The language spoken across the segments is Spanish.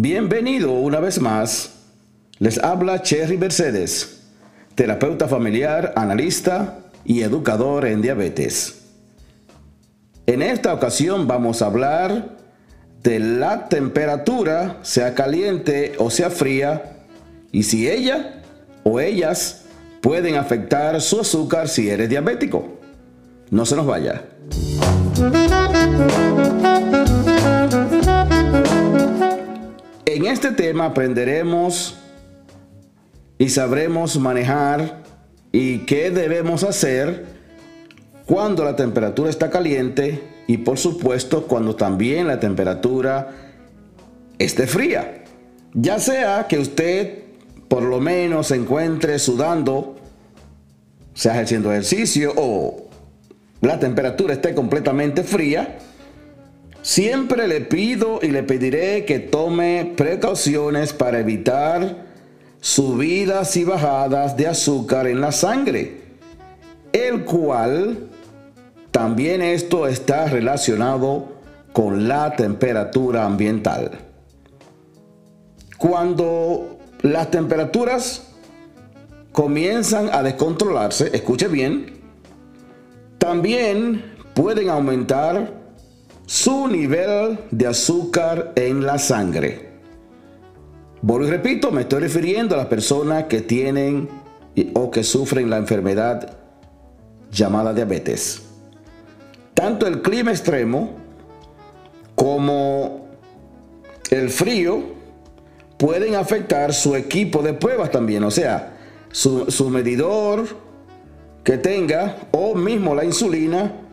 Bienvenido una vez más. Les habla Cherry Mercedes, terapeuta familiar, analista y educador en diabetes. En esta ocasión vamos a hablar de la temperatura, sea caliente o sea fría, y si ella o ellas pueden afectar su azúcar si eres diabético. No se nos vaya. En este tema aprenderemos y sabremos manejar y qué debemos hacer cuando la temperatura está caliente y por supuesto cuando también la temperatura esté fría. Ya sea que usted por lo menos se encuentre sudando, sea haciendo ejercicio o la temperatura esté completamente fría, siempre le pido y le pediré que tome precauciones para evitar subidas y bajadas de azúcar en la sangre, el cual también esto está relacionado con la temperatura ambiental. Cuando las temperaturas comienzan a descontrolarse, escuche bien, también pueden aumentar su nivel de azúcar en la sangre. Vuelvo y repito, me estoy refiriendo a las personas que tienen o que sufren la enfermedad llamada diabetes. Tanto el clima extremo como el frío pueden afectar su equipo de pruebas también, o sea, su, su medidor que tenga o mismo la insulina,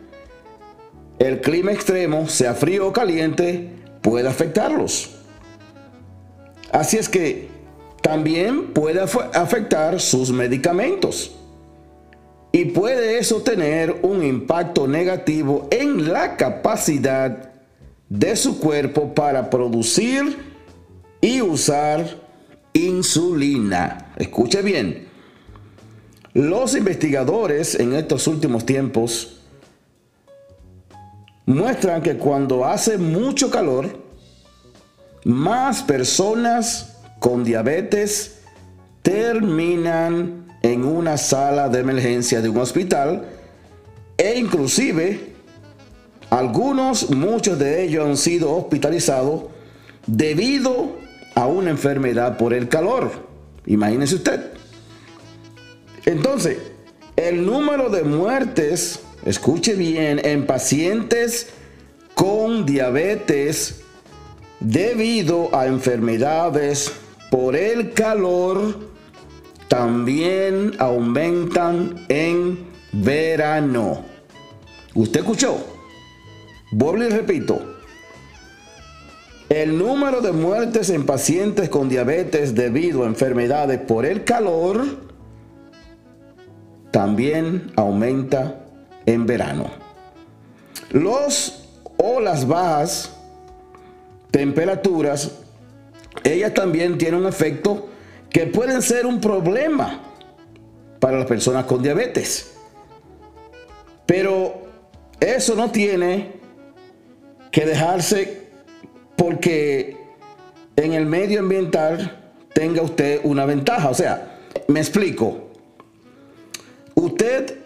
el clima extremo, sea frío o caliente, puede afectarlos. Así es que también puede afectar sus medicamentos. Y puede eso tener un impacto negativo en la capacidad de su cuerpo para producir y usar insulina. Escuche bien. Los investigadores en estos últimos tiempos muestran que cuando hace mucho calor, más personas con diabetes terminan en una sala de emergencia de un hospital e inclusive algunos, muchos de ellos han sido hospitalizados debido a una enfermedad por el calor. Imagínese usted. Entonces, el número de muertes, escuche bien, en pacientes con diabetes debido a enfermedades por el calor también aumentan en verano. ¿Usted escuchó? Vuelvo y repito. El número de muertes en pacientes con diabetes debido a enfermedades por el calor también aumenta en verano. Los o las bajas temperaturas, ellas también tienen un efecto que pueden ser un problema para las personas con diabetes. Pero eso no tiene que dejarse porque en el medio ambiental tenga usted una ventaja. O sea, me explico. Usted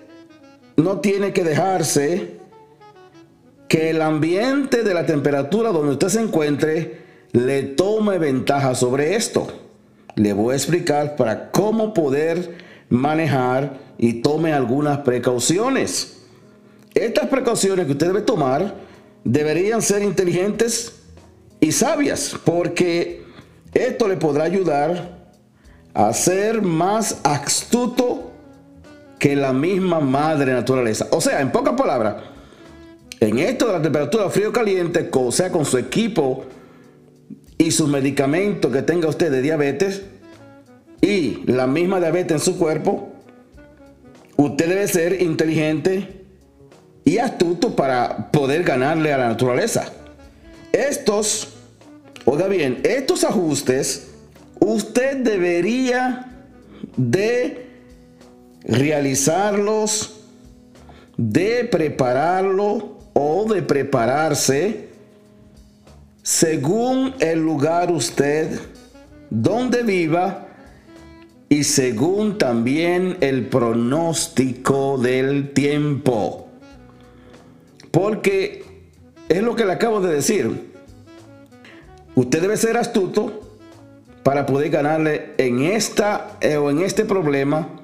no tiene que dejarse que el ambiente de la temperatura donde usted se encuentre le tome ventaja sobre esto. Le voy a explicar para cómo poder manejar y tome algunas precauciones. Estas precauciones que usted debe tomar deberían ser inteligentes y sabias porque esto le podrá ayudar a ser más astuto que la misma madre naturaleza. O sea, en pocas palabras, en esto de la temperatura frío-caliente, o sea, con su equipo y sus medicamentos que tenga usted de diabetes y la misma diabetes en su cuerpo, usted debe ser inteligente y astuto para poder ganarle a la naturaleza. Estos, oiga bien, estos ajustes usted debería de realizarlos, de prepararlo o de prepararse según el lugar usted donde viva y según también el pronóstico del tiempo. Porque es lo que le acabo de decir. Usted debe ser astuto para poder ganarle en esta eh, o en este problema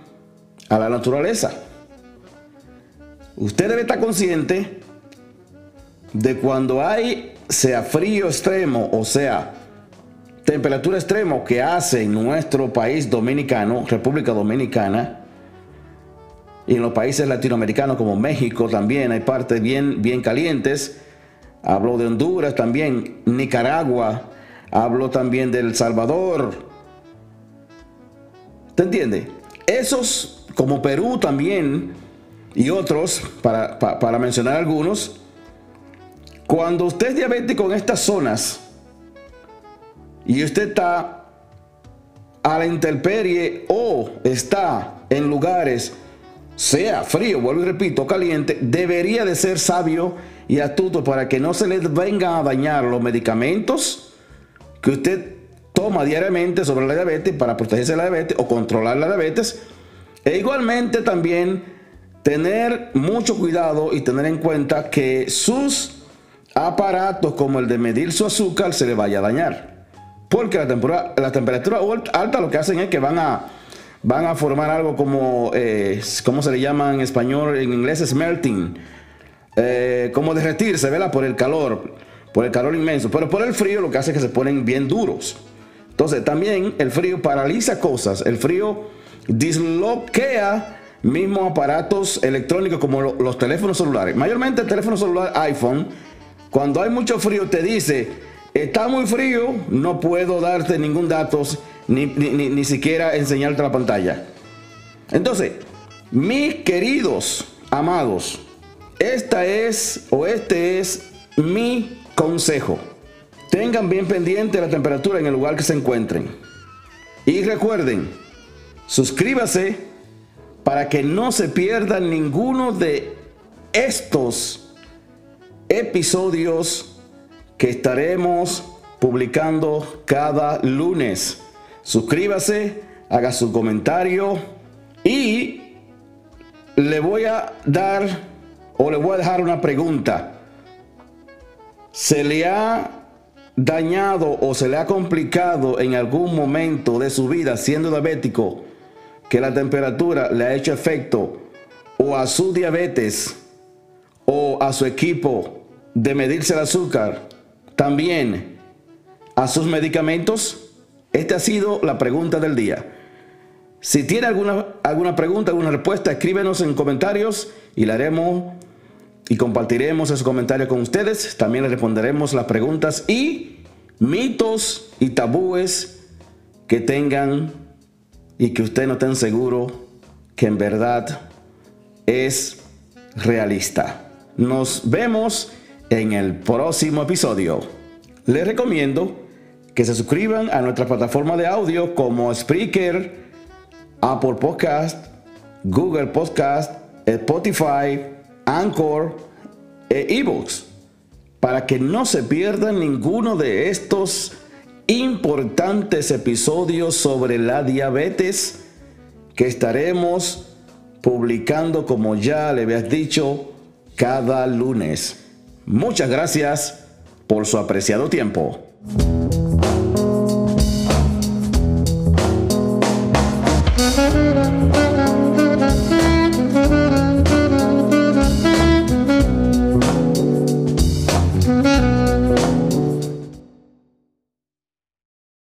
a la naturaleza. Usted debe estar consciente de cuando hay sea frío extremo o sea temperatura extremo que hace en nuestro país dominicano, República Dominicana, y en los países latinoamericanos como México también hay partes bien, bien calientes. Hablo de Honduras también, Nicaragua, hablo también de El Salvador. ¿Te entiende? Esos, como Perú también, y otros, para, para mencionar algunos, cuando usted es diabético en estas zonas y usted está a la intemperie o está en lugares, sea frío, vuelvo y repito, caliente, debería de ser sabio y astuto para que no se le vengan a dañar los medicamentos que usted toma diariamente sobre la diabetes para protegerse de la diabetes o controlar la diabetes. E igualmente también tener mucho cuidado y tener en cuenta que sus aparatos como el de medir su azúcar se le vaya a dañar. Porque la temperatura, la temperatura alta lo que hacen es que van a, van a formar algo como, eh, ¿cómo se le llama en español? En inglés es melting. Eh, como derretirse, ¿verdad? Por el calor, por el calor inmenso. Pero por el frío lo que hace es que se ponen bien duros. Entonces también el frío paraliza cosas. El frío disloquea mismos aparatos electrónicos como los teléfonos celulares. Mayormente el teléfono celular iPhone cuando hay mucho frío te dice, está muy frío, no puedo darte ningún dato, ni, siquiera enseñarte la pantalla. Entonces, mis queridos amados, esta es o este es mi consejo. Tengan bien pendiente la temperatura en el lugar que se encuentren. Y recuerden, suscríbase para que no se pierdan ninguno de estos episodios que estaremos publicando cada lunes. Suscríbase, haga su comentario y le voy a dar o le voy a dejar una pregunta. ¿Se le ha dañado o se le ha complicado en algún momento de su vida siendo diabético que la temperatura le ha hecho efecto o a su diabetes o a su equipo de medirse el azúcar, también a sus medicamentos? Esta ha sido la pregunta del día. Si tiene alguna, alguna pregunta, alguna respuesta, escríbenos en comentarios y la haremos y compartiremos esos comentarios con ustedes. También le responderemos las preguntas y mitos y tabúes que tengan y que usted no esté seguro que en verdad es realista. Nos vemos en el próximo episodio. Les recomiendo que se suscriban a nuestra plataforma de audio como Spreaker, Apple Podcast, Google Podcast, Spotify, Anchor e eBooks para que no se pierdan ninguno de estos importantes episodios sobre la diabetes que estaremos publicando, como ya le habías dicho, cada lunes. Muchas gracias por su apreciado tiempo.